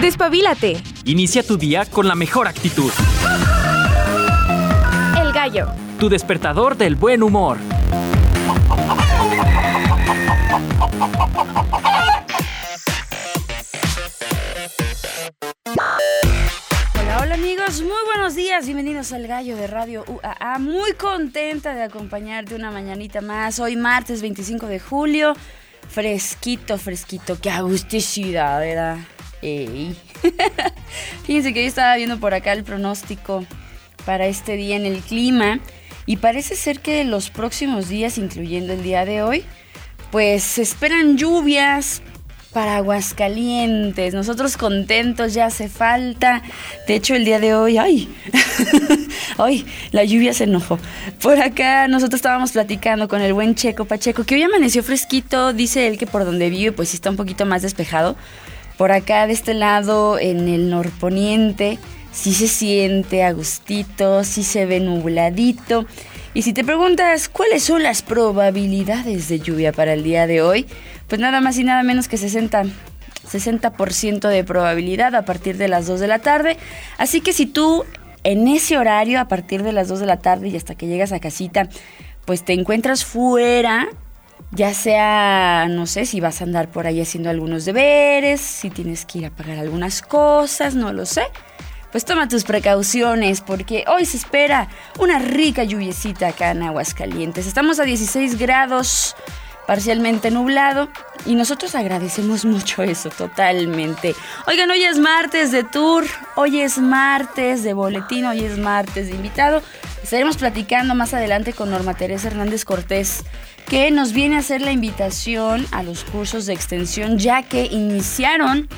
Despabilate. Inicia tu día con la mejor actitud. El gallo. Tu despertador del buen humor. Hola, hola amigos, muy buenos días, bienvenidos al Gallo de Radio UAA. Muy contenta de acompañarte una mañanita más. Hoy martes 25 de julio, fresquito, fresquito, qué agusticidad, ¿verdad? Ey. Fíjense que yo estaba viendo por acá el pronóstico para este día en el clima y parece ser que los próximos días, incluyendo el día de hoy, pues se esperan lluvias para Aguascalientes. Nosotros contentos, ya hace falta. De hecho, el día de hoy, ¡ay! ¡Ay! La lluvia se enojó. Por acá nosotros estábamos platicando con el buen Checo Pacheco, que hoy amaneció fresquito. Dice él que por donde vive, pues está un poquito más despejado. Por acá, de este lado, en el norponiente, sí se siente a gustito, sí se ve nubladito. Y si te preguntas cuáles son las probabilidades de lluvia para el día de hoy, pues nada más y nada menos que 60, 60% de probabilidad a partir de las 2 de la tarde. Así que si tú en ese horario, a partir de las 2 de la tarde y hasta que llegas a casita, pues te encuentras fuera, ya sea, no sé, si vas a andar por ahí haciendo algunos deberes, si tienes que ir a pagar algunas cosas, no lo sé. Pues toma tus precauciones porque hoy se espera una rica lluviecita acá en Aguascalientes. Estamos a 16 grados parcialmente nublado y nosotros agradecemos mucho eso totalmente. Oigan, hoy es martes de tour, hoy es martes de boletín, hoy es martes de invitado. Estaremos platicando más adelante con Norma Teresa Hernández Cortés que nos viene a hacer la invitación a los cursos de extensión ya que iniciaron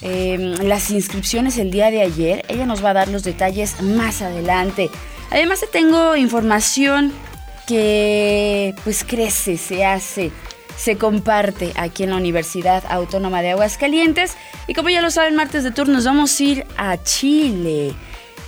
eh, las inscripciones el día de ayer. Ella nos va a dar los detalles más adelante. Además te tengo información que pues crece, se hace, se comparte aquí en la Universidad Autónoma de Aguascalientes. Y como ya lo saben, martes de tour nos vamos a ir a Chile.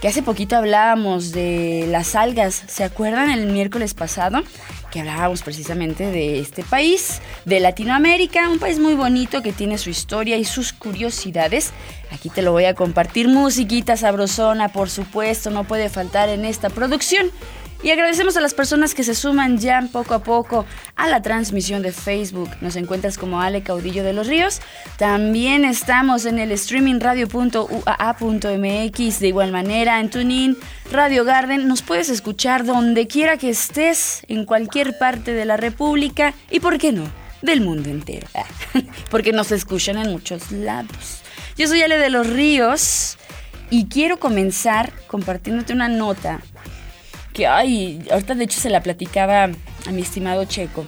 Que hace poquito hablábamos de las algas, ¿se acuerdan el miércoles pasado? Que hablábamos precisamente de este país, de Latinoamérica, un país muy bonito que tiene su historia y sus curiosidades. Aquí te lo voy a compartir, musiquita sabrosona, por supuesto, no puede faltar en esta producción. Y agradecemos a las personas que se suman ya poco a poco a la transmisión de Facebook. Nos encuentras como Ale Caudillo de los Ríos. También estamos en el streaming radio.uaa.mx. De igual manera, en TuneIn, Radio Garden. Nos puedes escuchar donde quiera que estés, en cualquier parte de la República y, ¿por qué no?, del mundo entero. Porque nos escuchan en muchos lados. Yo soy Ale de los Ríos y quiero comenzar compartiéndote una nota que, ay, ahorita de hecho se la platicaba a mi estimado Checo.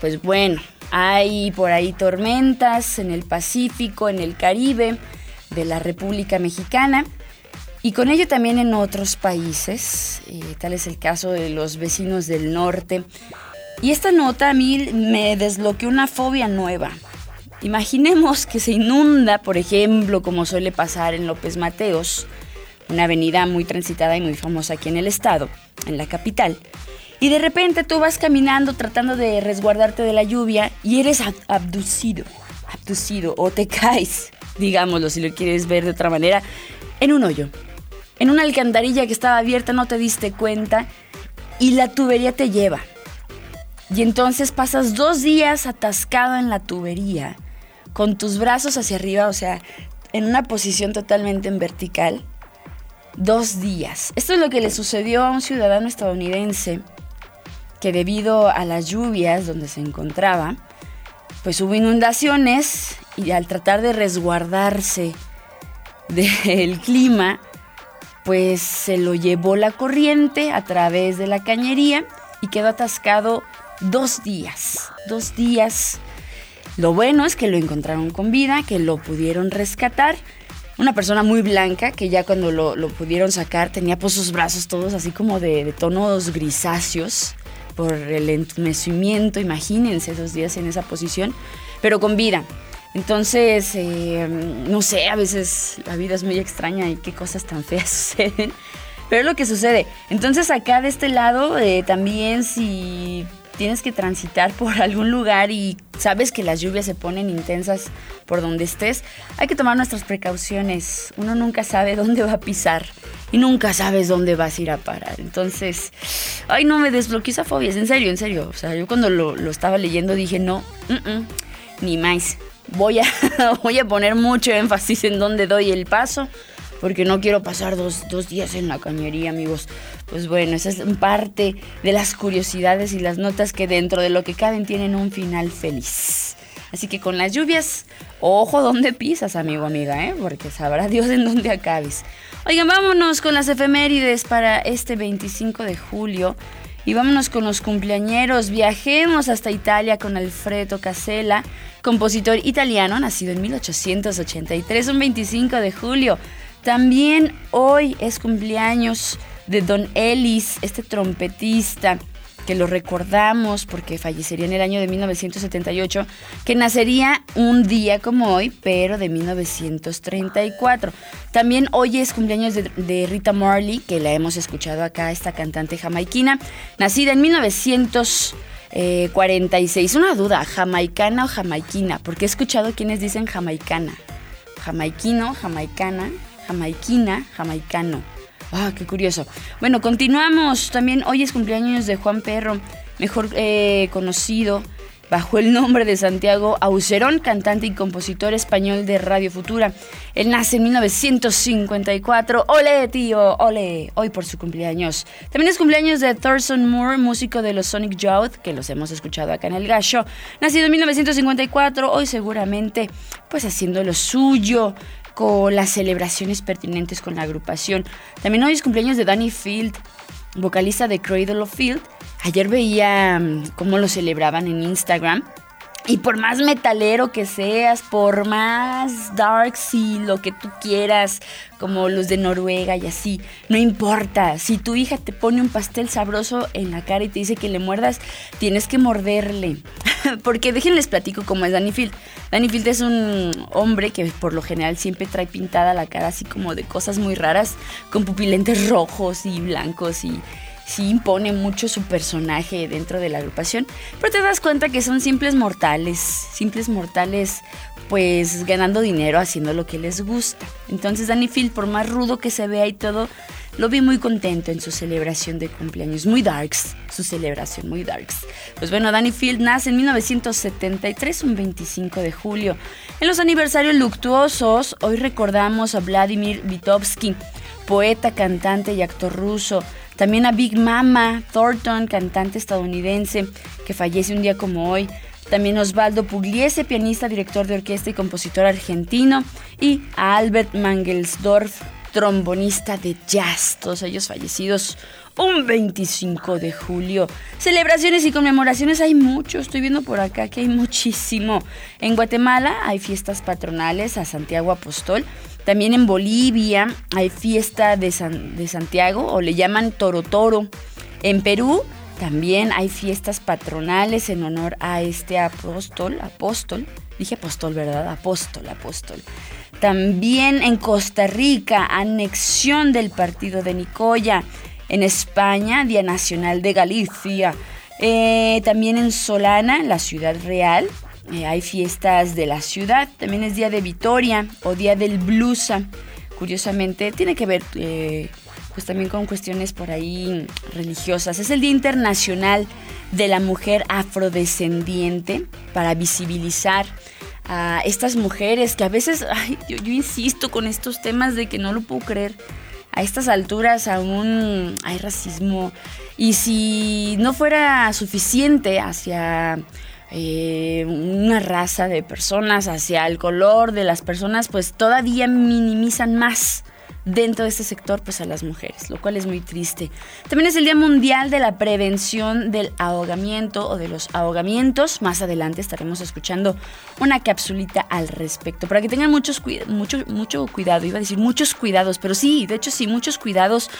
Pues bueno, hay por ahí tormentas en el Pacífico, en el Caribe de la República Mexicana y con ello también en otros países, eh, tal es el caso de los vecinos del norte. Y esta nota a mí me desbloqueó una fobia nueva. Imaginemos que se inunda, por ejemplo, como suele pasar en López Mateos, una avenida muy transitada y muy famosa aquí en el estado, en la capital. Y de repente tú vas caminando tratando de resguardarte de la lluvia y eres abducido, abducido o te caes, digámoslo si lo quieres ver de otra manera, en un hoyo. En una alcantarilla que estaba abierta no te diste cuenta y la tubería te lleva. Y entonces pasas dos días atascado en la tubería, con tus brazos hacia arriba, o sea, en una posición totalmente en vertical, dos días. Esto es lo que le sucedió a un ciudadano estadounidense que debido a las lluvias donde se encontraba, pues hubo inundaciones y al tratar de resguardarse del clima, pues se lo llevó la corriente a través de la cañería y quedó atascado dos días. Dos días. Lo bueno es que lo encontraron con vida, que lo pudieron rescatar una persona muy blanca que ya cuando lo, pudieron sacar tenía pues sus brazos todos así como de, tonos grisáceos por el entumecimiento, imagínense esos días en esa posición, pero con vida. Entonces, eh, no sé, a veces la vida es muy extraña y qué cosas tan feas suceden, pero es lo que sucede. Entonces acá de este lado eh, también si tienes que transitar por algún lugar y sabes que las lluvias se ponen intensas por donde estés, hay que tomar nuestras precauciones. Uno nunca sabe dónde va a pisar y nunca sabes dónde vas a ir a parar. Entonces, ay, no me desbloqueé esa fobia, en serio, en serio. O sea, yo cuando lo, estaba leyendo dije, no, ni más. Voy a, voy a poner mucho énfasis en dónde doy el paso porque no quiero pasar dos, días en la cañería, amigos. Pues bueno, esa es parte de las curiosidades y las notas que dentro de lo que caben tienen un final feliz. Así que con las lluvias, ojo donde pisas, amigo, amiga, ¿eh? porque sabrá Dios en dónde acabes. Oigan, vámonos con las efemérides para este 25 de julio. Y vámonos con los cumpleañeros. Viajemos hasta Italia con Alfredo Casella, compositor italiano, nacido en 1883, un 25 de julio. También hoy es cumpleaños de Don Ellis, este trompetista que lo recordamos porque fallecería en el año de 1978, que nacería un día como hoy, pero de 1934. También hoy es cumpleaños de, Rita Marley, que la hemos escuchado acá, esta cantante jamaiquina, nacida en 1946. Una duda, jamaicana o jamaiquina, porque he escuchado quienes dicen jamaicana. Jamaiquino, jamaicana jamaiquina, jamaicano. Ah, qué curioso. Bueno, continuamos. También hoy es cumpleaños de Juan Perro, mejor eh, conocido bajo el nombre de Santiago Aucerón, cantante y compositor español de Radio Futura. Él nace en 1954. ¡Ole, tío! ¡Ole! Hoy por su cumpleaños. También es cumpleaños de Thurston Moore, músico de los Sonic Youth, que los hemos escuchado acá en El Gallo. Nacido en 1954, hoy seguramente pues haciendo lo suyo, con las celebraciones pertinentes con la agrupación. También hoy es cumpleaños de Danny Field, vocalista de Cradle of Field. Ayer veía mm, cómo lo celebraban en Instagram y por más metalero que seas, por más dark y lo que tú quieras, como los de Noruega y así, no importa. Si tu hija te pone un pastel sabroso en la cara y te dice que le muerdas, tienes que morderle. Porque déjenles platico cómo es Danny Field. Danny Field es un hombre que por lo general siempre trae pintada la cara así como de cosas muy raras, con pupilentes rojos y blancos y sí impone mucho su personaje dentro de la agrupación, pero te das cuenta que son simples mortales, simples mortales pues ganando dinero haciendo lo que les gusta. Entonces Danny Field, por más rudo que se vea y todo, lo vi muy contento en su celebración de cumpleaños, muy darks, su celebración, muy darks. Pues bueno, Danny Field nace en 1973, un 25 de julio. En los aniversarios luctuosos, hoy recordamos a Vladimir Vitovsky, poeta, cantante y actor ruso. También a Big Mama Thornton, cantante estadounidense, que fallece un día como hoy. También Osvaldo Pugliese, pianista, director de orquesta y compositor argentino. Y a Albert Mangelsdorf, trombonista de jazz. Todos ellos fallecidos un 25 de julio. Celebraciones y conmemoraciones hay mucho. Estoy viendo por acá que hay muchísimo. En Guatemala hay fiestas patronales a Santiago Apostol. También en Bolivia hay fiesta de, de Santiago o le llaman Toro Toro. En Perú también hay fiestas patronales en honor a este apóstol, apóstol, dije apóstol, ¿verdad? Apóstol, apóstol. También en Costa Rica, anexión del partido de Nicoya. En España, Día Nacional de Galicia. Eh, también en Solana, la ciudad real, eh, hay fiestas de la ciudad, también es Día de Vitoria o Día del Blusa. Curiosamente, tiene que ver eh, pues también con cuestiones por ahí religiosas. Es el Día Internacional de la Mujer Afrodescendiente para visibilizar a estas mujeres que a veces, yo, yo insisto con estos temas de que no lo puedo creer. A estas alturas aún hay racismo. Y si no fuera suficiente hacia eh, una raza de personas, hacia el color de las personas, pues todavía minimizan más dentro de este sector pues a las mujeres, lo cual es muy triste. También es el Día Mundial de la Prevención del Ahogamiento o de los ahogamientos. Más adelante estaremos escuchando una capsulita al respecto, para que tengan muchos mucho, mucho cuidado, iba a decir muchos cuidados, pero sí, de hecho sí, muchos cuidados.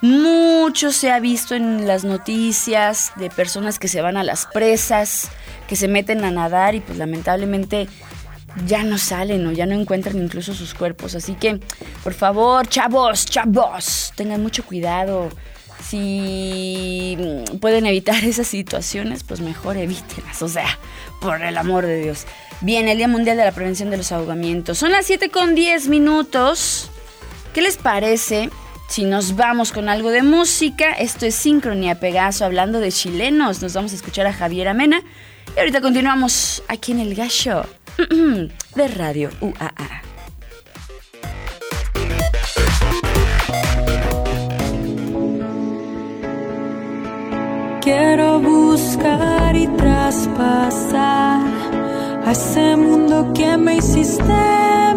Mucho se ha visto en las noticias de personas que se van a las presas, que se meten a nadar y pues lamentablemente ya no salen o ya no encuentran incluso sus cuerpos. Así que, por favor, chavos, chavos, tengan mucho cuidado. Si pueden evitar esas situaciones, pues mejor evítenlas. O sea, por el amor de Dios. Bien, el Día Mundial de la Prevención de los Ahogamientos. Son las 7 con 10 minutos. ¿Qué les parece si nos vamos con algo de música? Esto es Sincronía Pegaso, hablando de chilenos. Nos vamos a escuchar a Javier Amena. Y ahorita continuamos aquí en el Gallo de Radio UAA. Quiero buscar y traspasar a ese mundo que me hiciste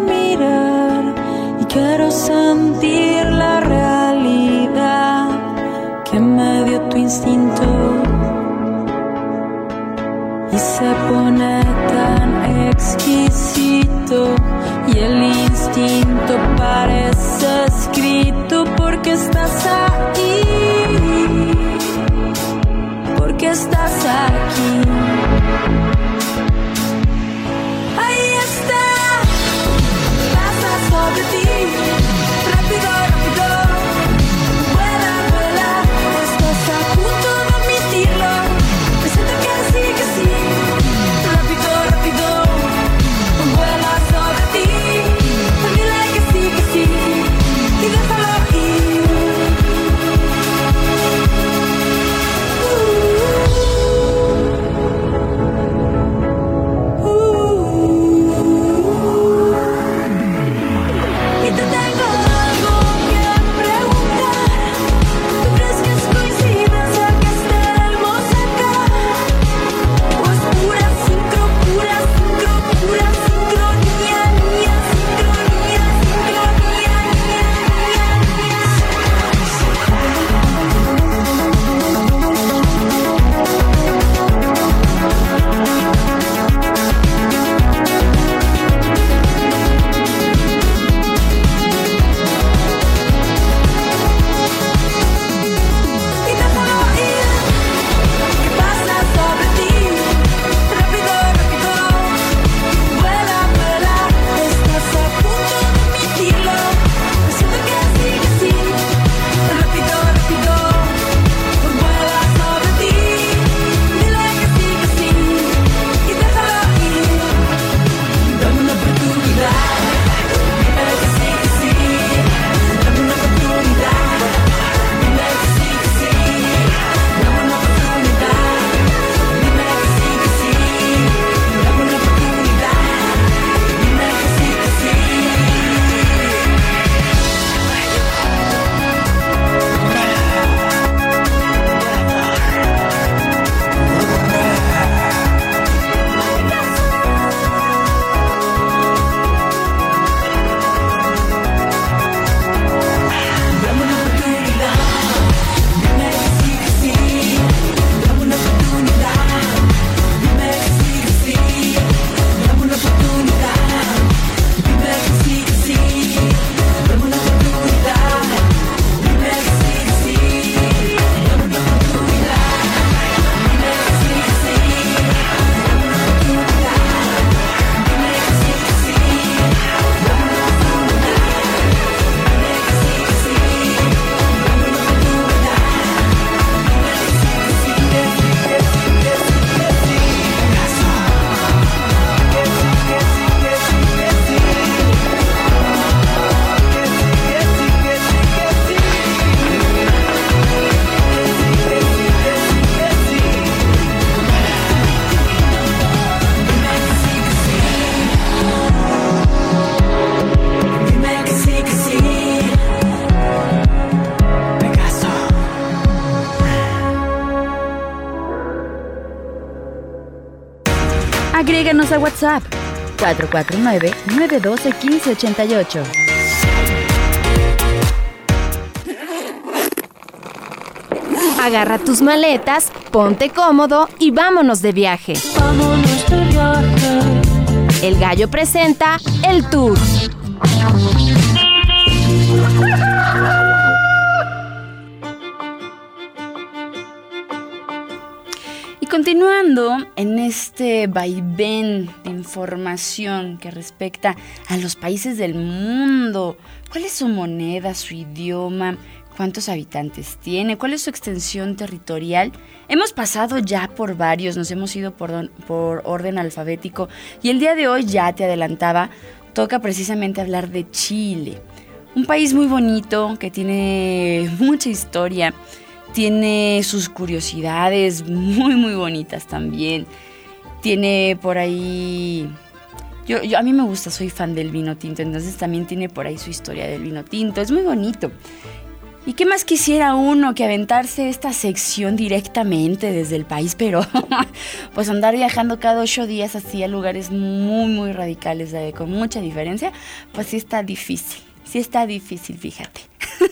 mirar y quiero sentir la realidad que me dio tu instinto y se pone tan exquisito y el instinto parece escrito porque estás ahí porque estás aquí. Ahí está, pasa sobre ti, 449-912-1588. Agarra tus maletas, ponte cómodo y vámonos de viaje. Vámonos de viaje. El gallo presenta el tour. Y continuando en este vaivén de información que respecta a los países del mundo, ¿cuál es su moneda, su idioma? ¿Cuántos habitantes tiene? ¿Cuál es su extensión territorial? Hemos pasado ya por varios, nos hemos ido por, don- por orden alfabético y el día de hoy ya te adelantaba, toca precisamente hablar de Chile. Un país muy bonito que tiene mucha historia, tiene sus curiosidades muy muy bonitas también. Tiene por ahí yo, a mí me gusta, soy fan del vino tinto, entonces también tiene por ahí su historia del vino tinto. Es muy bonito. ¿Y qué más quisiera uno que aventarse esta sección directamente desde el país? Pero pues andar viajando cada ocho días así a lugares muy, muy radicales, eh, con mucha diferencia, pues sí está difícil. Sí está difícil, fíjate.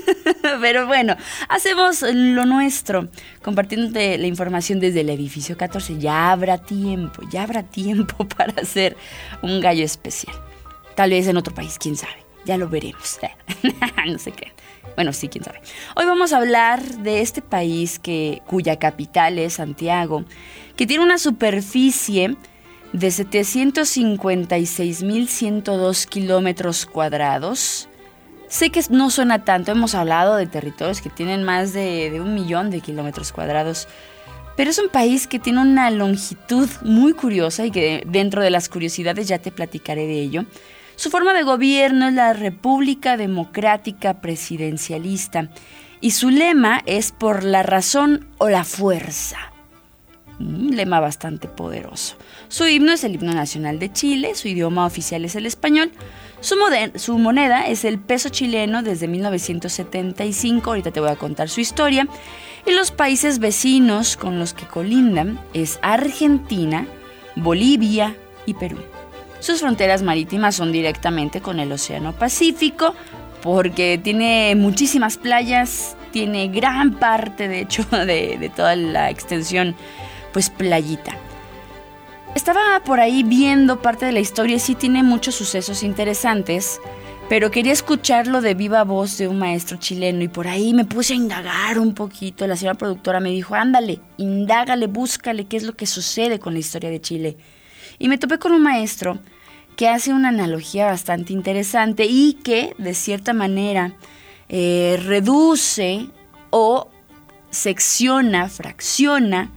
Pero bueno, hacemos lo nuestro, compartiéndote la información desde el edificio 14. Ya habrá tiempo, ya habrá tiempo para hacer un gallo especial. Tal vez en otro país, quién sabe. Ya lo veremos. no se crean. Bueno, sí, quién sabe. Hoy vamos a hablar de este país que, cuya capital es Santiago, que tiene una superficie de 756.102 kilómetros cuadrados. Sé que no suena tanto, hemos hablado de territorios que tienen más de, un millón de kilómetros cuadrados, pero es un país que tiene una longitud muy curiosa y que dentro de las curiosidades ya te platicaré de ello. Su forma de gobierno es la República Democrática Presidencialista y su lema es por la razón o la fuerza. Un lema bastante poderoso. Su himno es el himno nacional de Chile, su idioma oficial es el español, su, moneda es el peso chileno desde 1975, ahorita te voy a contar su historia, y los países vecinos con los que colindan es Argentina, Bolivia y Perú. Sus fronteras marítimas son directamente con el Océano Pacífico, porque tiene muchísimas playas, tiene gran parte, de hecho, de, de toda la extensión, pues playita. Estaba por ahí viendo parte de la historia y sí tiene muchos sucesos interesantes, pero quería escucharlo de viva voz de un maestro chileno y por ahí me puse a indagar un poquito. La señora productora me dijo, ándale, indágale, búscale qué es lo que sucede con la historia de Chile. Y me topé con un maestro que hace una analogía bastante interesante y que de cierta manera eh, reduce o secciona, fracciona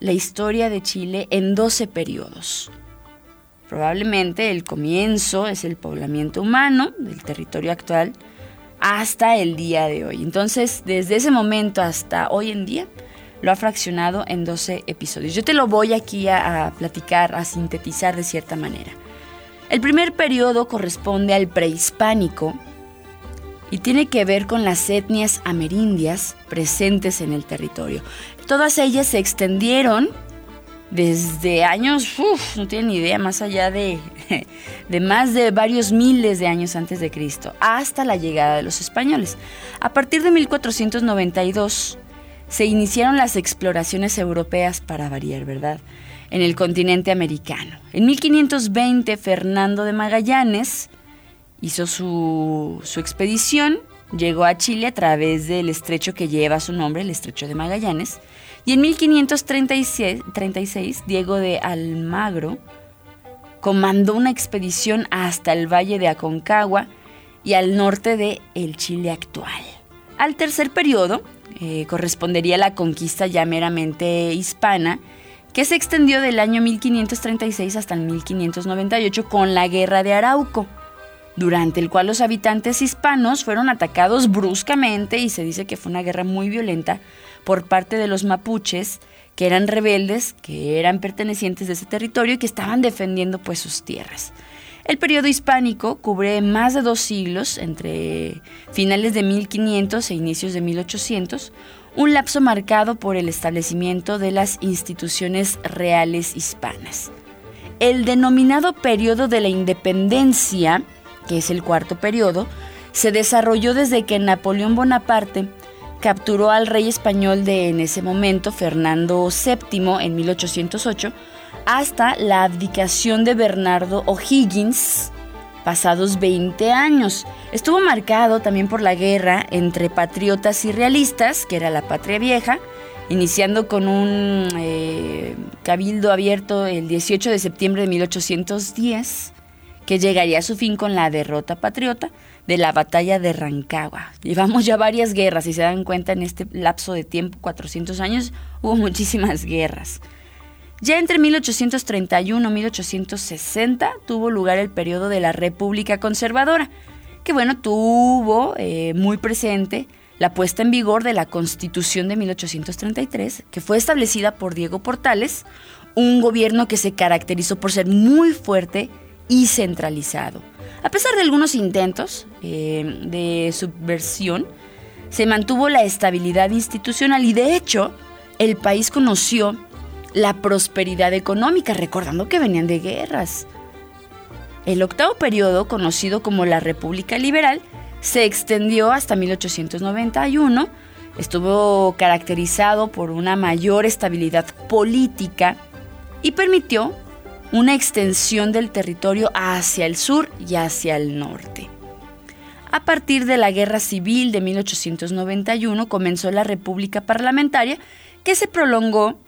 la historia de Chile en 12 periodos. Probablemente el comienzo es el poblamiento humano del territorio actual hasta el día de hoy. Entonces, desde ese momento hasta hoy en día, lo ha fraccionado en 12 episodios. Yo te lo voy aquí a, a platicar, a sintetizar de cierta manera. El primer periodo corresponde al prehispánico y tiene que ver con las etnias amerindias presentes en el territorio. Todas ellas se extendieron desde años, no tienen idea, más allá de, de más de varios miles de años antes de Cristo, hasta la llegada de los españoles. A partir de 1492 se iniciaron las exploraciones europeas para variar, ¿verdad? En el continente americano. En 1520 Fernando de Magallanes hizo su, su expedición, llegó a Chile a través del estrecho que lleva su nombre, el estrecho de Magallanes, y en 1536 36, Diego de Almagro comandó una expedición hasta el valle de Aconcagua y al norte de el Chile actual. Al tercer periodo eh, correspondería la conquista ya meramente hispana, que se extendió del año 1536 hasta el 1598 con la Guerra de Arauco, durante el cual los habitantes hispanos fueron atacados bruscamente y se dice que fue una guerra muy violenta por parte de los mapuches, que eran rebeldes, que eran pertenecientes de ese territorio y que estaban defendiendo pues sus tierras. El periodo hispánico cubre más de dos siglos, entre finales de 1500 e inicios de 1800, un lapso marcado por el establecimiento de las instituciones reales hispanas. El denominado periodo de la independencia, que es el cuarto periodo, se desarrolló desde que Napoleón Bonaparte capturó al rey español de en ese momento, Fernando VII, en 1808, hasta la abdicación de Bernardo O'Higgins, pasados 20 años. Estuvo marcado también por la guerra entre patriotas y realistas, que era la patria vieja, iniciando con un eh, cabildo abierto el 18 de septiembre de 1810, que llegaría a su fin con la derrota patriota de la batalla de Rancagua. Llevamos ya varias guerras, si se dan cuenta en este lapso de tiempo, 400 años, hubo muchísimas guerras. Ya entre 1831 y 1860 tuvo lugar el periodo de la República Conservadora, que bueno, tuvo eh, muy presente la puesta en vigor de la Constitución de 1833, que fue establecida por Diego Portales, un gobierno que se caracterizó por ser muy fuerte y centralizado. A pesar de algunos intentos eh, de subversión, se mantuvo la estabilidad institucional y de hecho el país conoció la prosperidad económica, recordando que venían de guerras. El octavo periodo, conocido como la República Liberal, se extendió hasta 1891, estuvo caracterizado por una mayor estabilidad política y permitió una extensión del territorio hacia el sur y hacia el norte. A partir de la Guerra Civil de 1891 comenzó la República Parlamentaria que se prolongó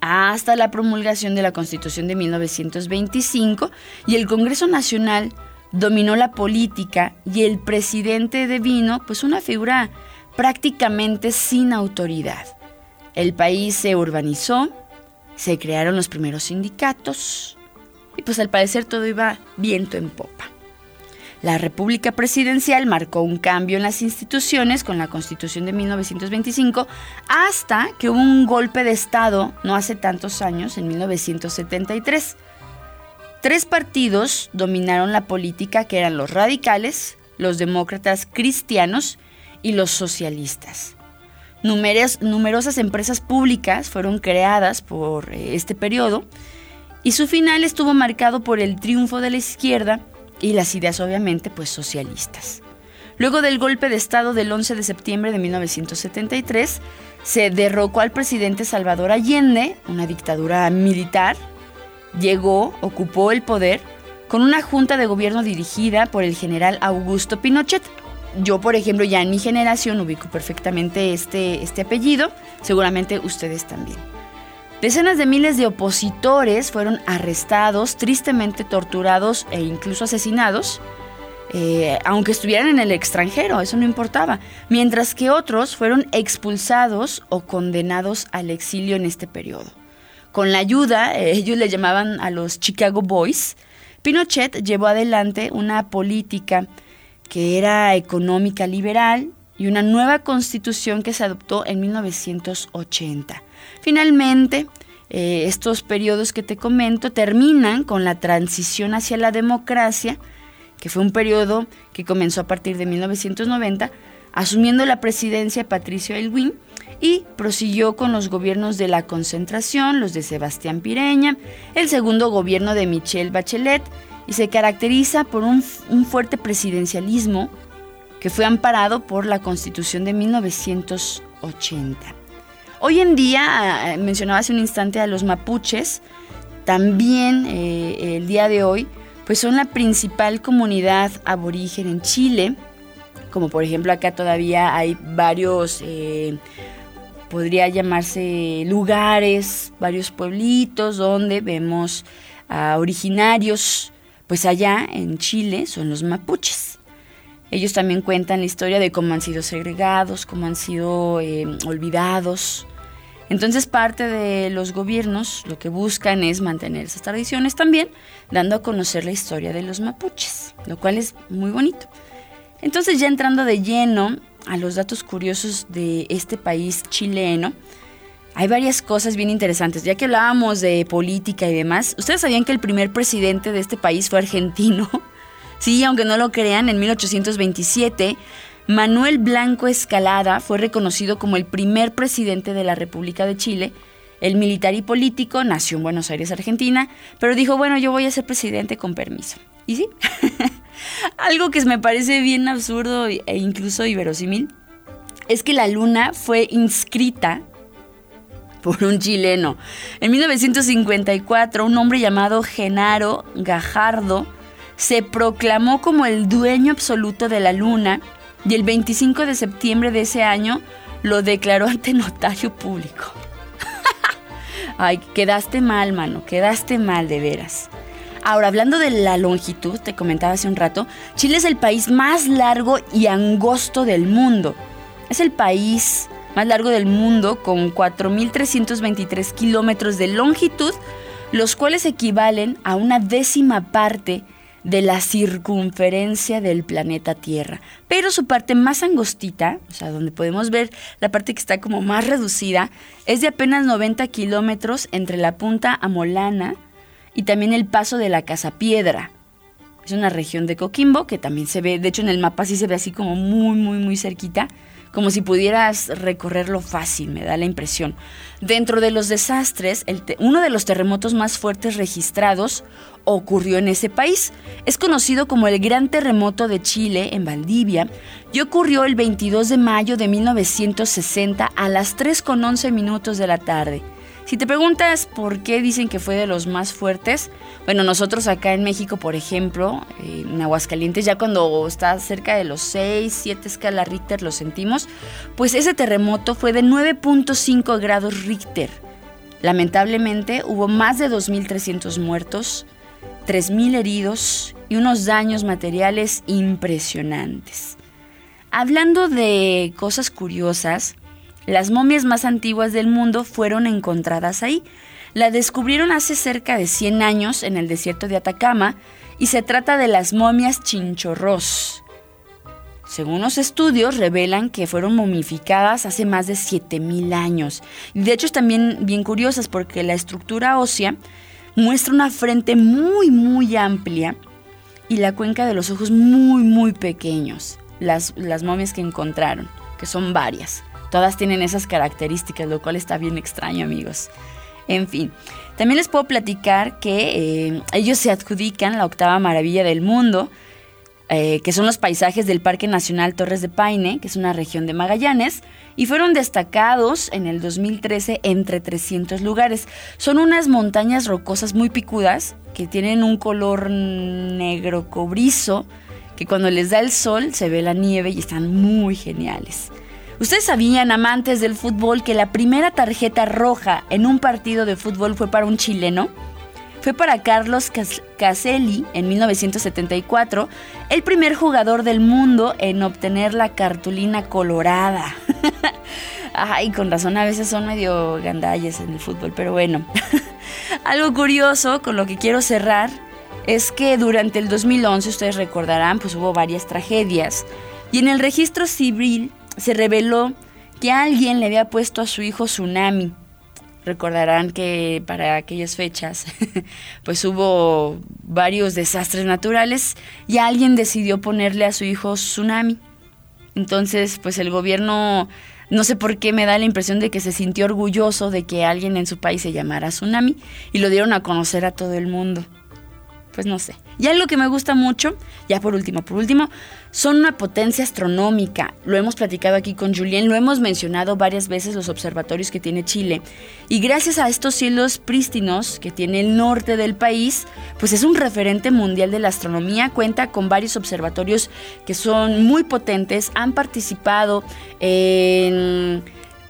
hasta la promulgación de la Constitución de 1925 y el Congreso Nacional dominó la política y el presidente devino pues una figura prácticamente sin autoridad. El país se urbanizó, se crearon los primeros sindicatos y pues al parecer todo iba viento en popa. La República Presidencial marcó un cambio en las instituciones con la Constitución de 1925 hasta que hubo un golpe de Estado no hace tantos años, en 1973. Tres partidos dominaron la política que eran los radicales, los demócratas cristianos y los socialistas. Numerosas empresas públicas fueron creadas por eh, este periodo y su final estuvo marcado por el triunfo de la izquierda y las ideas obviamente pues socialistas. Luego del golpe de Estado del 11 de septiembre de 1973, se derrocó al presidente Salvador Allende, una dictadura militar, llegó, ocupó el poder con una junta de gobierno dirigida por el general Augusto Pinochet. Yo, por ejemplo, ya en mi generación ubico perfectamente este, este apellido, seguramente ustedes también. Decenas de miles de opositores fueron arrestados, tristemente torturados e incluso asesinados, eh, aunque estuvieran en el extranjero, eso no importaba, mientras que otros fueron expulsados o condenados al exilio en este periodo. Con la ayuda, eh, ellos le llamaban a los Chicago Boys, Pinochet llevó adelante una política que era económica liberal y una nueva constitución que se adoptó en 1980. Finalmente, eh, estos periodos que te comento terminan con la transición hacia la democracia, que fue un periodo que comenzó a partir de 1990, asumiendo la presidencia Patricio Elwin y prosiguió con los gobiernos de la concentración, los de Sebastián Pireña, el segundo gobierno de Michelle Bachelet, y se caracteriza por un, un fuerte presidencialismo que fue amparado por la Constitución de 1980. Hoy en día, eh, mencionaba hace un instante a los mapuches, también eh, el día de hoy, pues son la principal comunidad aborigen en Chile, como por ejemplo acá todavía hay varios, eh, podría llamarse lugares, varios pueblitos donde vemos a originarios, pues allá en Chile son los mapuches. Ellos también cuentan la historia de cómo han sido segregados, cómo han sido eh, olvidados. Entonces parte de los gobiernos lo que buscan es mantener esas tradiciones también, dando a conocer la historia de los mapuches, lo cual es muy bonito. Entonces ya entrando de lleno a los datos curiosos de este país chileno, hay varias cosas bien interesantes. Ya que hablábamos de política y demás, ¿ustedes sabían que el primer presidente de este país fue argentino? Sí, aunque no lo crean, en 1827 Manuel Blanco Escalada fue reconocido como el primer presidente de la República de Chile. El militar y político nació en Buenos Aires, Argentina, pero dijo, bueno, yo voy a ser presidente con permiso. ¿Y sí? Algo que me parece bien absurdo e incluso inverosímil es que la luna fue inscrita por un chileno. En 1954, un hombre llamado Genaro Gajardo se proclamó como el dueño absoluto de la luna y el 25 de septiembre de ese año lo declaró ante notario público. Ay, quedaste mal, mano, quedaste mal de veras. Ahora, hablando de la longitud, te comentaba hace un rato, Chile es el país más largo y angosto del mundo. Es el país más largo del mundo con 4.323 kilómetros de longitud, los cuales equivalen a una décima parte de la circunferencia del planeta Tierra. Pero su parte más angostita, o sea, donde podemos ver la parte que está como más reducida, es de apenas 90 kilómetros entre la punta Amolana y también el paso de la Casa Piedra. Es una región de Coquimbo que también se ve, de hecho en el mapa sí se ve así como muy, muy, muy cerquita como si pudieras recorrerlo fácil, me da la impresión. Dentro de los desastres, uno de los terremotos más fuertes registrados ocurrió en ese país. Es conocido como el Gran Terremoto de Chile en Valdivia y ocurrió el 22 de mayo de 1960 a las 3.11 minutos de la tarde. Si te preguntas por qué dicen que fue de los más fuertes, bueno, nosotros acá en México, por ejemplo, en Aguascalientes, ya cuando está cerca de los 6, 7 escalas Richter lo sentimos, pues ese terremoto fue de 9.5 grados Richter. Lamentablemente hubo más de 2.300 muertos, 3.000 heridos y unos daños materiales impresionantes. Hablando de cosas curiosas, las momias más antiguas del mundo fueron encontradas ahí. La descubrieron hace cerca de 100 años en el desierto de Atacama y se trata de las momias chinchorros. Según los estudios, revelan que fueron momificadas hace más de 7000 años. De hecho, bien, bien curiosas porque la estructura ósea muestra una frente muy, muy amplia y la cuenca de los ojos muy, muy pequeños. Las, las momias que encontraron, que son varias. Todas tienen esas características, lo cual está bien extraño, amigos. En fin, también les puedo platicar que eh, ellos se adjudican la octava maravilla del mundo, eh, que son los paisajes del Parque Nacional Torres de Paine, que es una región de Magallanes, y fueron destacados en el 2013 entre 300 lugares. Son unas montañas rocosas muy picudas que tienen un color negro cobrizo, que cuando les da el sol se ve la nieve y están muy geniales. ¿Ustedes sabían, amantes del fútbol, que la primera tarjeta roja en un partido de fútbol fue para un chileno? Fue para Carlos Caselli en 1974, el primer jugador del mundo en obtener la cartulina colorada. Ay, con razón a veces son medio gandalles en el fútbol, pero bueno. Algo curioso con lo que quiero cerrar es que durante el 2011, ustedes recordarán, pues hubo varias tragedias. Y en el registro civil se reveló que alguien le había puesto a su hijo Tsunami. Recordarán que para aquellas fechas pues hubo varios desastres naturales y alguien decidió ponerle a su hijo Tsunami. Entonces pues el gobierno no sé por qué me da la impresión de que se sintió orgulloso de que alguien en su país se llamara Tsunami y lo dieron a conocer a todo el mundo pues no sé. Y algo que me gusta mucho, ya por último, por último, son una potencia astronómica. Lo hemos platicado aquí con Julien, lo hemos mencionado varias veces los observatorios que tiene Chile. Y gracias a estos cielos prístinos que tiene el norte del país, pues es un referente mundial de la astronomía, cuenta con varios observatorios que son muy potentes, han participado en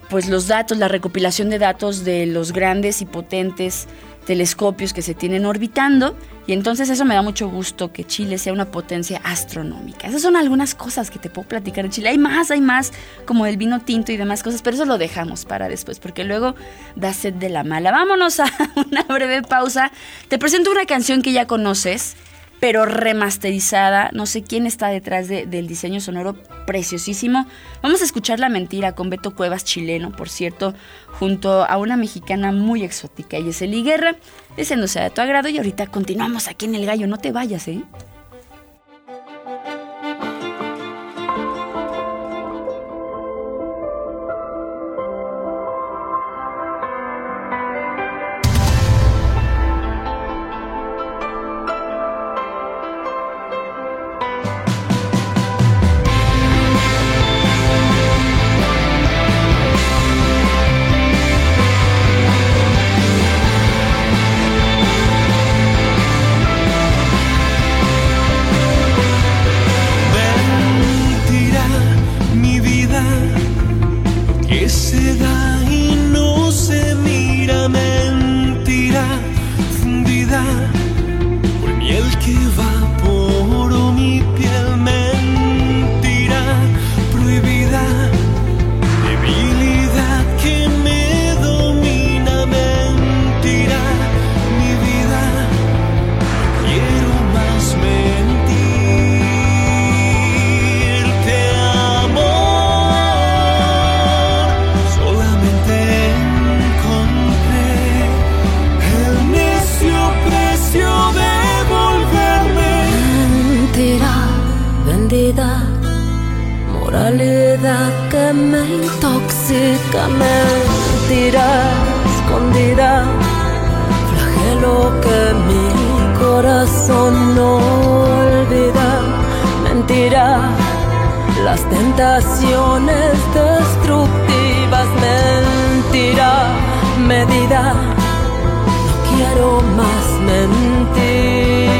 pues los datos, la recopilación de datos de los grandes y potentes telescopios que se tienen orbitando y entonces eso me da mucho gusto que Chile sea una potencia astronómica. Esas son algunas cosas que te puedo platicar de Chile. Hay más, hay más, como el vino tinto y demás cosas, pero eso lo dejamos para después porque luego da sed de la mala. Vámonos a una breve pausa. Te presento una canción que ya conoces pero remasterizada. No sé quién está detrás del diseño sonoro preciosísimo. Vamos a escuchar La Mentira con Beto Cuevas, chileno, por cierto, junto a una mexicana muy exótica, y es Eli Guerra, deseándose de tu agrado. Y ahorita continuamos aquí en El Gallo. No te vayas, ¿eh? Moralidad que me intoxica, mentira escondida, flagelo que mi corazón no olvida, mentira, las tentaciones destructivas, mentira, medida, no quiero más mentir.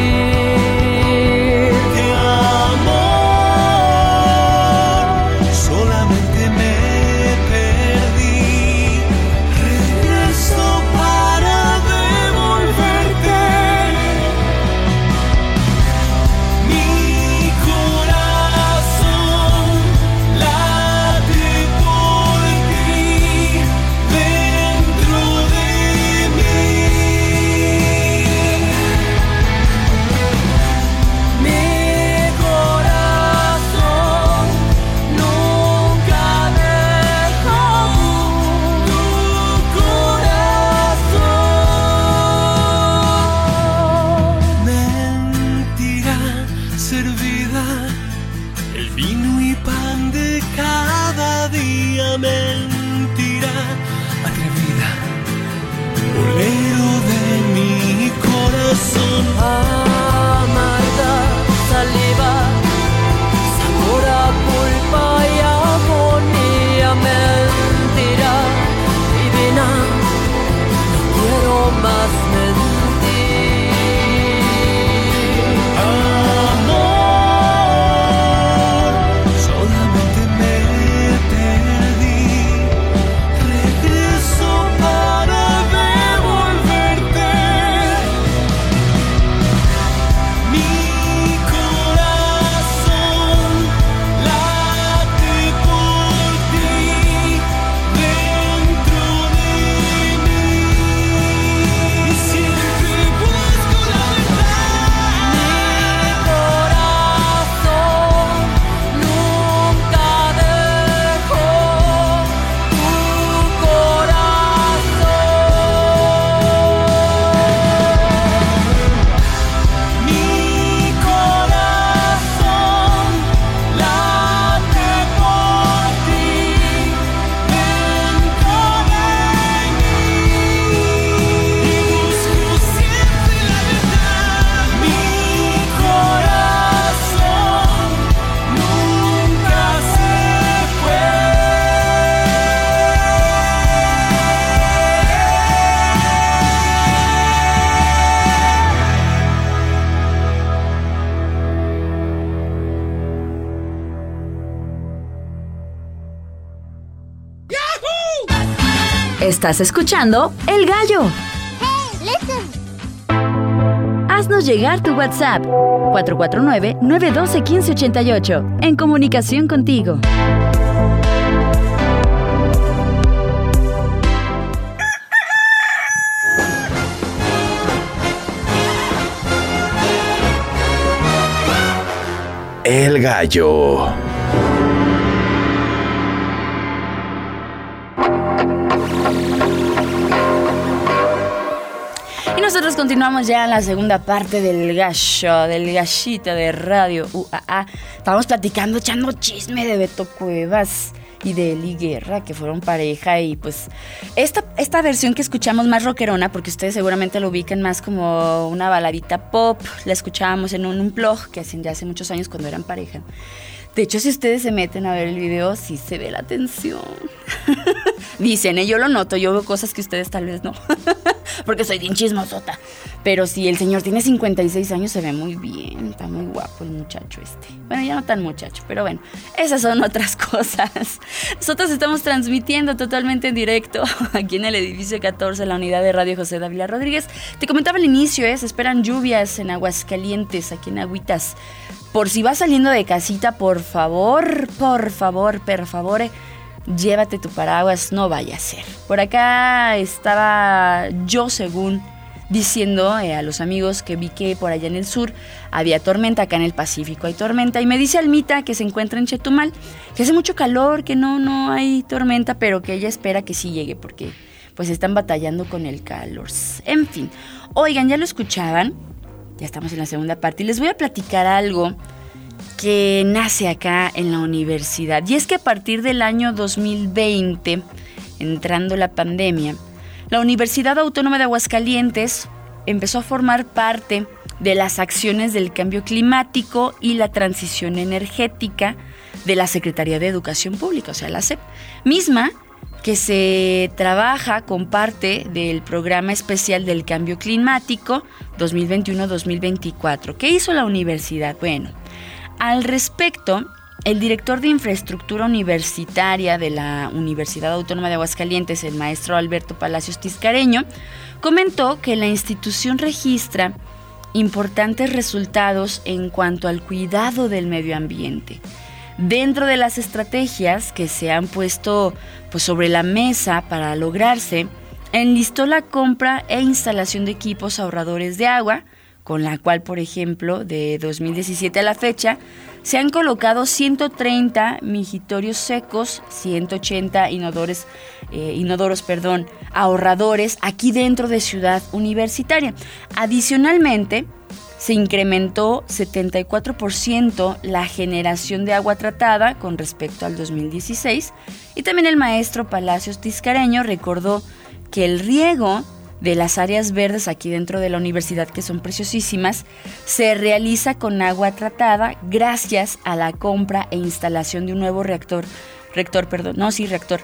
Estás escuchando El Gallo. Haznos llegar tu WhatsApp 449-912-1588 en comunicación contigo. El gallo. Nosotros continuamos ya en la segunda parte del gallo, del gallito de radio UAA. Estábamos platicando, echando chisme de Beto Cuevas y de Eli Guerra, que fueron pareja. Y pues esta, esta versión que escuchamos más rockerona, porque ustedes seguramente lo ubican más como una baladita pop, la escuchábamos en un, un blog que hacían ya hace muchos años cuando eran pareja. De hecho, si ustedes se meten a ver el video, sí se ve la tensión. Dicen, ¿eh? yo lo noto, yo veo cosas que ustedes tal vez no. Porque soy bien chismosota. Pero si el señor tiene 56 años, se ve muy bien. Está muy guapo el muchacho este. Bueno, ya no tan muchacho, pero bueno, esas son otras cosas. Nosotros estamos transmitiendo totalmente en directo aquí en el edificio 14, la unidad de Radio José Dávila Rodríguez. Te comentaba al inicio, ¿eh? se esperan lluvias en Aguascalientes, aquí en Agüitas. Por si vas saliendo de casita, por favor, por favor, per favore, llévate tu paraguas, no vaya a ser. Por acá estaba yo, según diciendo eh, a los amigos que vi que por allá en el sur había tormenta, acá en el Pacífico hay tormenta, y me dice Almita que se encuentra en Chetumal, que hace mucho calor, que no, no hay tormenta, pero que ella espera que sí llegue, porque pues están batallando con el calor. En fin, oigan, ya lo escuchaban, ya estamos en la segunda parte, y les voy a platicar algo que nace acá en la universidad. Y es que a partir del año 2020, entrando la pandemia, la Universidad Autónoma de Aguascalientes empezó a formar parte de las acciones del cambio climático y la transición energética de la Secretaría de Educación Pública, o sea, la SEP, misma que se trabaja con parte del programa especial del cambio climático 2021-2024. ¿Qué hizo la universidad? Bueno, al respecto, el director de infraestructura universitaria de la Universidad Autónoma de Aguascalientes, el maestro Alberto Palacios Tiscareño, comentó que la institución registra importantes resultados en cuanto al cuidado del medio ambiente. Dentro de las estrategias que se han puesto pues, sobre la mesa para lograrse, enlistó la compra e instalación de equipos ahorradores de agua, con la cual, por ejemplo, de 2017 a la fecha, se han colocado 130 migitorios secos, 180 inodores, eh, inodoros perdón, ahorradores aquí dentro de Ciudad Universitaria. Adicionalmente, se incrementó 74% la generación de agua tratada con respecto al 2016 y también el maestro Palacios Tiscareño recordó que el riego de las áreas verdes aquí dentro de la universidad, que son preciosísimas, se realiza con agua tratada gracias a la compra e instalación de un nuevo reactor, rector, perdón, no, sí, reactor,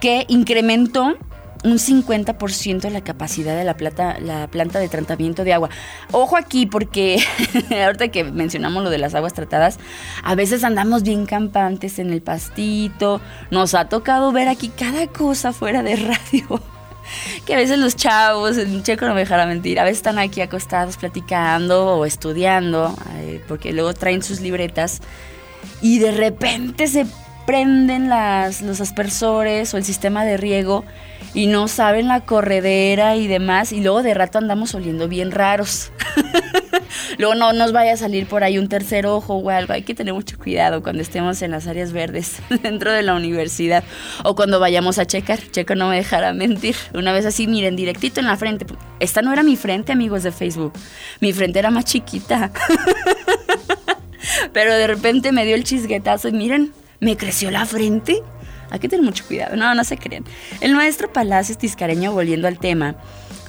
que incrementó un 50% la capacidad de la, plata, la planta de tratamiento de agua. Ojo aquí porque ahorita que mencionamos lo de las aguas tratadas, a veces andamos bien campantes en el pastito, nos ha tocado ver aquí cada cosa fuera de radio. Que a veces los chavos, el checo no me dejará mentir, a veces están aquí acostados platicando o estudiando, eh, porque luego traen sus libretas y de repente se prenden las, los aspersores o el sistema de riego y no saben la corredera y demás y luego de rato andamos oliendo bien raros. luego no nos vaya a salir por ahí un tercer ojo o algo. Hay que tener mucho cuidado cuando estemos en las áreas verdes dentro de la universidad o cuando vayamos a checar. Checo no me dejará mentir. Una vez así, miren, directito en la frente. Esta no era mi frente, amigos de Facebook. Mi frente era más chiquita. Pero de repente me dio el chisguetazo y miren, me creció la frente. Hay que tener mucho cuidado. No, no se creen. El maestro Palacios Tiscareño, volviendo al tema,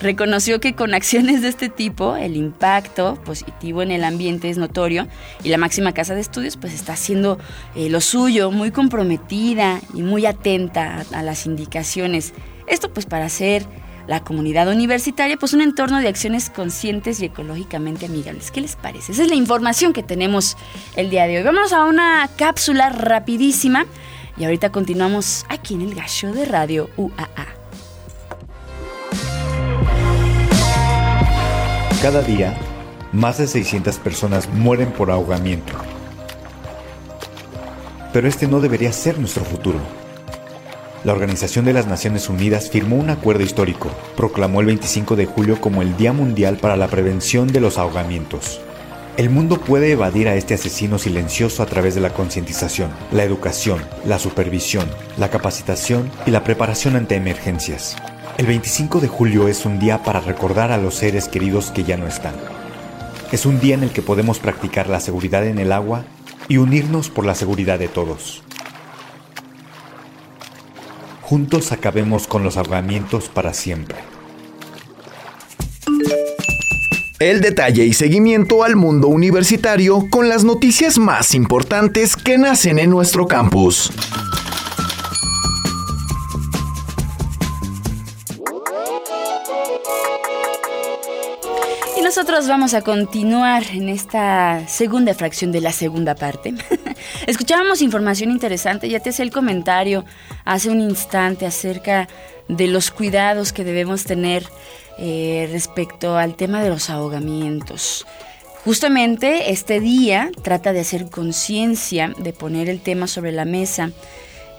reconoció que con acciones de este tipo el impacto positivo en el ambiente es notorio y la máxima casa de estudios pues está haciendo eh, lo suyo, muy comprometida y muy atenta a, las indicaciones. Esto pues para hacer la comunidad universitaria pues un entorno de acciones conscientes y ecológicamente amigables. ¿Qué les parece? Esa es la información que tenemos el día de hoy. Vamos a una cápsula rapidísima y ahorita continuamos aquí en el gallo de radio UAA. Cada día, más de 600 personas mueren por ahogamiento. Pero este no debería ser nuestro futuro. La Organización de las Naciones Unidas firmó un acuerdo histórico, proclamó el 25 de julio como el Día Mundial para la Prevención de los Ahogamientos. El mundo puede evadir a este asesino silencioso a través de la concientización, la educación, la supervisión, la capacitación y la preparación ante emergencias. El 25 de julio es un día para recordar a los seres queridos que ya no están. Es un día en el que podemos practicar la seguridad en el agua y unirnos por la seguridad de todos. Juntos acabemos con los ahogamientos para siempre. El detalle y seguimiento al mundo universitario con las noticias más importantes que nacen en nuestro campus. Y nosotros vamos a continuar en esta segunda fracción de la segunda parte. Escuchábamos información interesante, ya te hacía el comentario hace un instante acerca de los cuidados que debemos tener eh, respecto al tema de los ahogamientos. Justamente este día trata de hacer conciencia, de poner el tema sobre la mesa.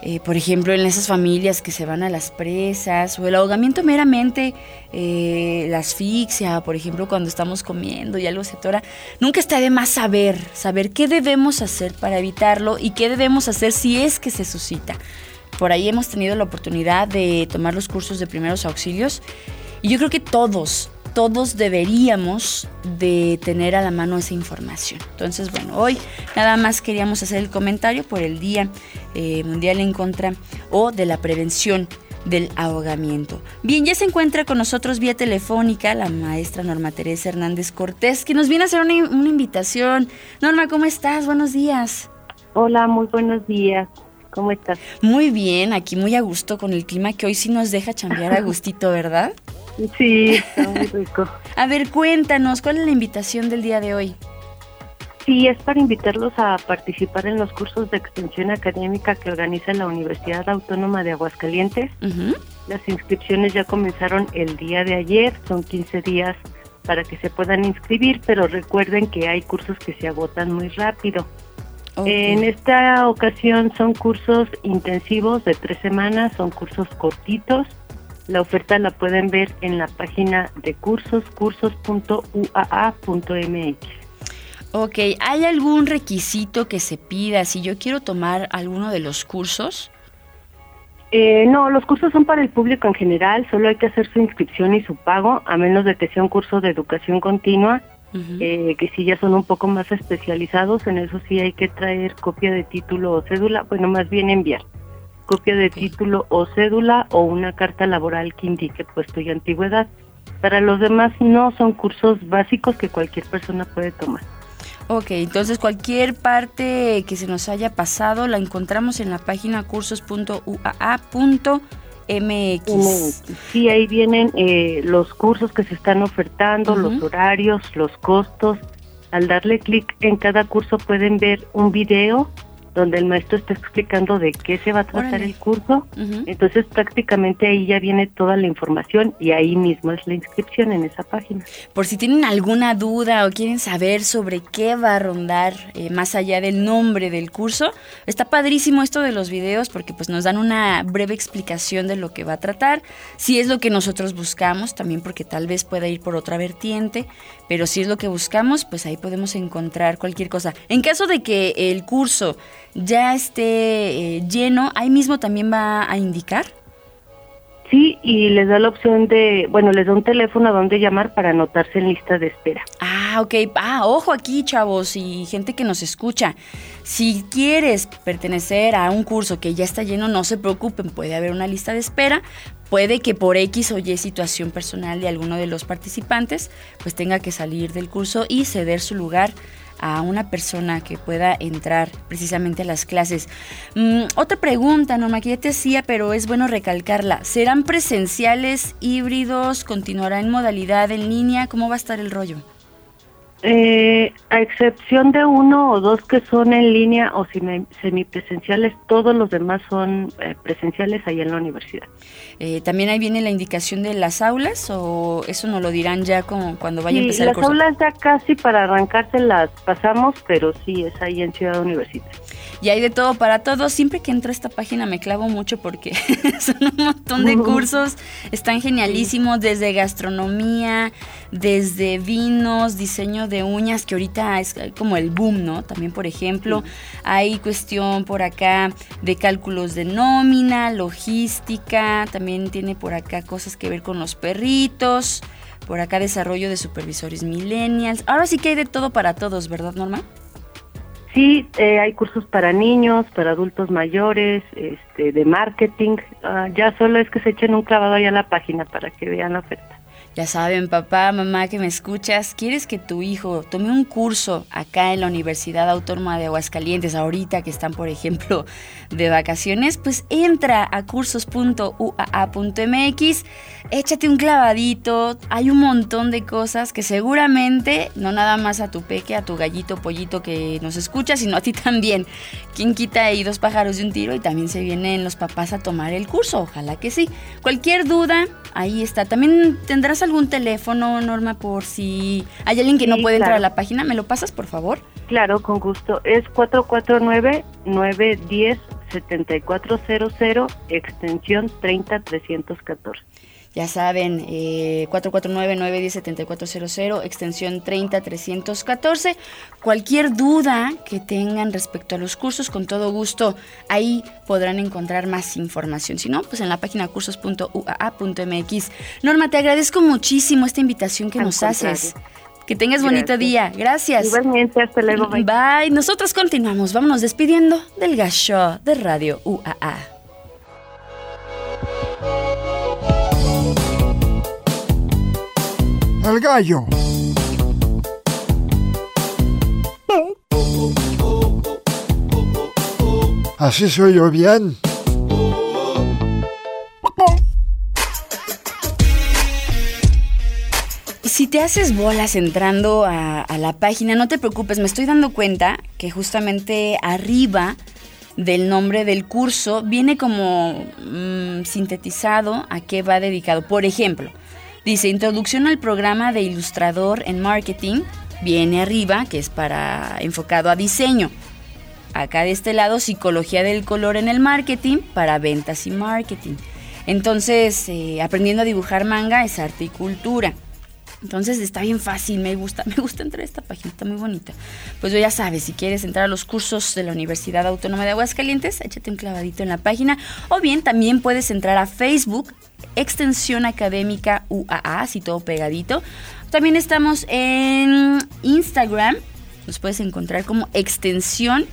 Eh, por ejemplo, en esas familias que se van a las presas o el ahogamiento meramente, eh, la asfixia, por ejemplo, cuando estamos comiendo y algo se atora, nunca está de más saber, saber qué debemos hacer para evitarlo y qué debemos hacer si es que se suscita. Por ahí hemos tenido la oportunidad de tomar los cursos de primeros auxilios y yo creo que todos, todos deberíamos de tener a la mano esa información. Entonces, bueno, hoy nada más queríamos hacer el comentario por el Día eh, Mundial en contra o de la prevención del ahogamiento. Bien, ya se encuentra con nosotros vía telefónica la maestra Norma Teresa Hernández Cortés, que nos viene a hacer una, una invitación. Norma, ¿cómo estás? Buenos días. Hola, muy buenos días. ¿Cómo estás? Muy bien, aquí muy a gusto con el clima que hoy sí nos deja chambear a gustito, ¿verdad? Sí, está muy rico. A ver, cuéntanos, ¿cuál es la invitación del día de hoy? Sí, es para invitarlos a participar en los cursos de extensión académica que organiza la Universidad Autónoma de Aguascalientes. Ujú. Las inscripciones ya comenzaron el día de ayer, son 15 días para que se puedan inscribir, pero recuerden que hay cursos que se agotan muy rápido. En esta ocasión son cursos intensivos de tres semanas, son cursos cortitos. La oferta la pueden ver en la página de cursos, cursos.uaa.mx. Ok, ¿hay algún requisito que se pida si yo quiero tomar alguno de los cursos? Eh, no, los cursos son para el público en general, solo hay que hacer su inscripción y su pago, a menos de que sea un curso de educación continua, eh, que sí ya son un poco más especializados, en eso sí hay que traer copia de título o cédula, bueno, más bien enviar copia de título o cédula o una carta laboral que indique puesto y antigüedad. Para los demás no son cursos básicos que cualquier persona puede tomar. Ok, entonces cualquier parte que se nos haya pasado la encontramos en la página cursos.uaa.mx. Sí, ahí vienen eh, los cursos que se están ofertando, los horarios, los costos. Al darle clic en cada curso pueden ver un video donde el maestro está explicando de qué se va a tratar Órale. el curso. Entonces prácticamente ahí ya viene toda la información y ahí mismo es la inscripción en esa página. Por si tienen alguna duda o quieren saber sobre qué va a rondar eh, más allá del nombre del curso, está padrísimo esto de los videos porque pues nos dan una breve explicación de lo que va a tratar, si es lo que nosotros buscamos, también porque tal vez pueda ir por otra vertiente, pero si es lo que buscamos, pues ahí podemos encontrar cualquier cosa. En caso de que el curso ya esté eh, lleno, ahí mismo también va a indicar. Sí, y les da la opción de, bueno, les da un teléfono a donde llamar para anotarse en lista de espera. Ah, ok. Ah, ojo aquí, chavos y gente que nos escucha. Si quieres pertenecer a un curso que ya está lleno, no se preocupen, puede haber una lista de espera. Puede que por X o Y situación personal de alguno de los participantes, pues tenga que salir del curso y ceder su lugar a una persona que pueda entrar precisamente a las clases. Mm, otra pregunta, Norma, que ya te hacía, pero es bueno recalcarla. ¿Serán presenciales, híbridos? ¿Continuará en modalidad en línea? ¿Cómo va a estar el rollo? Eh, a excepción de uno o dos que son en línea o semi- semipresenciales, todos los demás son eh, presenciales ahí en la universidad. Eh, ¿También ahí viene la indicación de las aulas o eso nos lo dirán ya como cuando vaya a empezar el las curso? aulas ya casi para arrancarse las pasamos, pero sí es ahí en Ciudad Universitaria. Y hay de todo para todos. Siempre que entro a esta página me clavo mucho porque son un montón de cursos. Están genialísimos desde gastronomía, desde vinos, diseño de uñas, que ahorita es como el boom, ¿no? También, por ejemplo, hay cuestión por acá de cálculos de nómina, logística, también tiene por acá cosas que ver con los perritos, por acá desarrollo de supervisores millennials. Ahora sí que hay de todo para todos, ¿verdad, Norma? Sí, eh, hay cursos para niños, para adultos mayores, este, de marketing. Ah, ya solo es que se echen un clavado ahí a la página para que vean la oferta. Ya saben, papá, mamá que me escuchas, ¿quieres que tu hijo tome un curso acá en la Universidad Autónoma de Aguascalientes, ahorita que están, por ejemplo, de vacaciones? Pues entra a cursos.uaa.mx, échate un clavadito, hay un montón de cosas que seguramente, no nada más a tu peque, a tu gallito, pollito que nos escucha, sino a ti también. ¿Quién quita ahí dos pájaros de un tiro? Y también se vienen los papás a tomar el curso, ojalá que sí. Cualquier duda, ahí está. También tendrás algún teléfono, Norma, por si hay alguien que no puede entrar a la página. ¿Me lo pasas, por favor? Claro, con gusto. Es 449-910-7400, extensión 30314. Ya saben, eh, 449-910-7400, extensión 30314. Cualquier duda que tengan respecto a los cursos, con todo gusto, ahí podrán encontrar más información. Si no, pues en la página cursos.uaa.mx. Norma, te agradezco muchísimo esta invitación que Al nos contrario. haces. Que tengas bonito día. Gracias. Igualmente, hasta luego. bye. Bye. Nosotros continuamos. Vámonos despidiendo del Gasho de Radio UAA. El gallo. Así soy yo bien. Si te haces bolas entrando a, la página, no te preocupes, me estoy dando cuenta que justamente arriba del nombre del curso viene como mm, sintetizado a qué va dedicado. Por ejemplo, dice Introducción al programa de ilustrador en marketing, viene arriba, que es para enfocado a diseño. Acá de este lado, psicología del color en el marketing para ventas y marketing. Entonces, eh, aprendiendo a dibujar manga es arte y cultura. Entonces está bien fácil, me gusta, me gusta entrar a esta página, muy bonita. Pues ya sabes, si quieres entrar a los cursos de la Universidad Autónoma de Aguascalientes, échate un clavadito en la página. O bien también puedes entrar a Facebook, Extensión Académica UAA, así todo pegadito. También estamos en Instagram, nos puedes encontrar como extensión-UAA.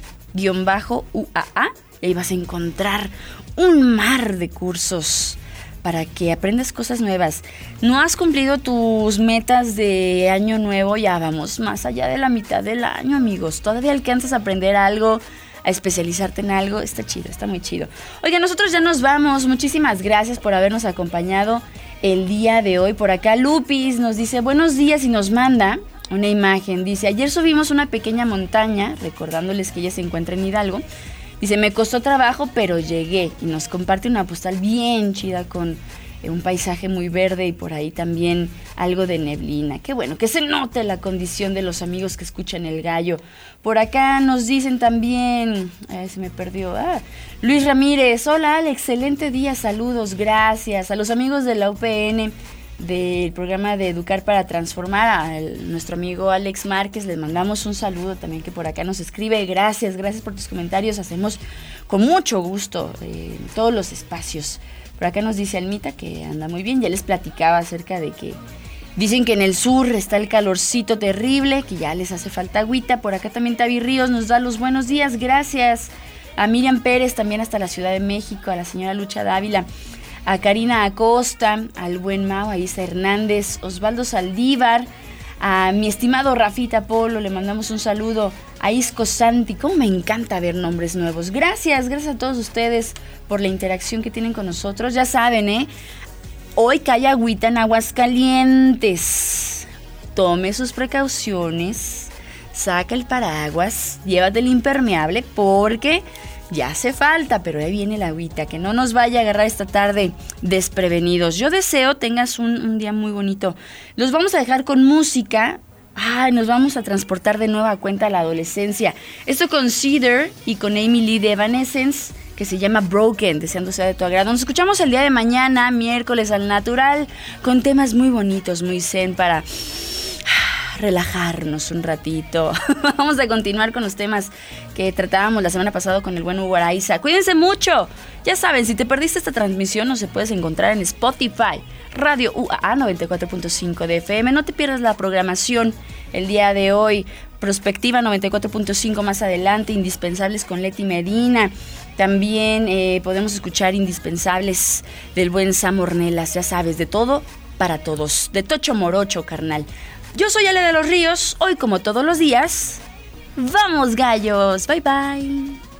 Y ahí vas a encontrar un mar de cursos para que aprendas cosas nuevas. No has cumplido tus metas de año nuevo, ya vamos más allá de la mitad del año, amigos. Todavía alcanzas a aprender algo, a especializarte en algo. Está chido, está muy chido. Oiga, nosotros ya nos vamos. Muchísimas gracias por habernos acompañado el día de hoy. Por acá Lupis nos dice buenos días y nos manda una imagen. Dice, ayer subimos una pequeña montaña, recordándoles que ella se encuentra en Hidalgo. Dice, me costó trabajo, pero llegué. Y nos comparte una postal bien chida con eh, un paisaje muy verde y por ahí también algo de neblina. Qué bueno, que se note la condición de los amigos que escuchan el gallo. Por acá nos dicen también, ay, se me perdió, ah, Luis Ramírez, hola, Ale, excelente día, saludos, gracias. A los amigos de la UPN del programa de Educar para Transformar, a nuestro amigo Alex Márquez, les mandamos un saludo también que por acá nos escribe. Gracias, gracias por tus comentarios. Hacemos con mucho gusto eh, todos los espacios. Por acá nos dice Almita que anda muy bien. Ya les platicaba acerca de que dicen que en el sur está el calorcito terrible, que ya les hace falta agüita. Por acá también Tavi Ríos nos da los buenos días. Gracias. A Miriam Pérez también hasta la Ciudad de México, a la señora Lucha Dávila a Karina Acosta, al buen Mau, a Isa Hernández, Osvaldo Saldívar, a mi estimado Rafita Polo, le mandamos un saludo, a Isco Santi, como me encanta ver nombres nuevos. Gracias, gracias a todos ustedes por la interacción que tienen con nosotros. Ya saben, ¿eh? Hoy cae agüita en Aguascalientes. Tome sus precauciones, saca el paraguas, llévate el impermeable porque ya hace falta, pero ahí viene la agüita, que no nos vaya a agarrar esta tarde desprevenidos. Yo deseo tengas un, día muy bonito. Los vamos a dejar con música. Ay, nos vamos a transportar de nueva cuenta a la adolescencia. Esto con Cedar y con Amy Lee de Evanescence, que se llama Broken, deseando sea de tu agrado. Nos escuchamos el día de mañana, miércoles al natural, con temas muy bonitos, muy zen para relajarnos un ratito. Vamos a continuar con los temas que tratábamos la semana pasada con el buen Hugo Araiza. Cuídense mucho. Ya saben, si te perdiste esta transmisión, nos puedes encontrar en Spotify, Radio UAA 94.5 de FM. No te pierdas la programación el día de hoy. Prospectiva 94.5 más adelante, Indispensables con Leti Medina. También eh, podemos escuchar Indispensables del buen Sam Ornelas, ya sabes, de todo para todos. De Tocho Morocho, carnal. Yo soy Ale de los Ríos, hoy como todos los días. ¡Vamos gallos! Bye bye.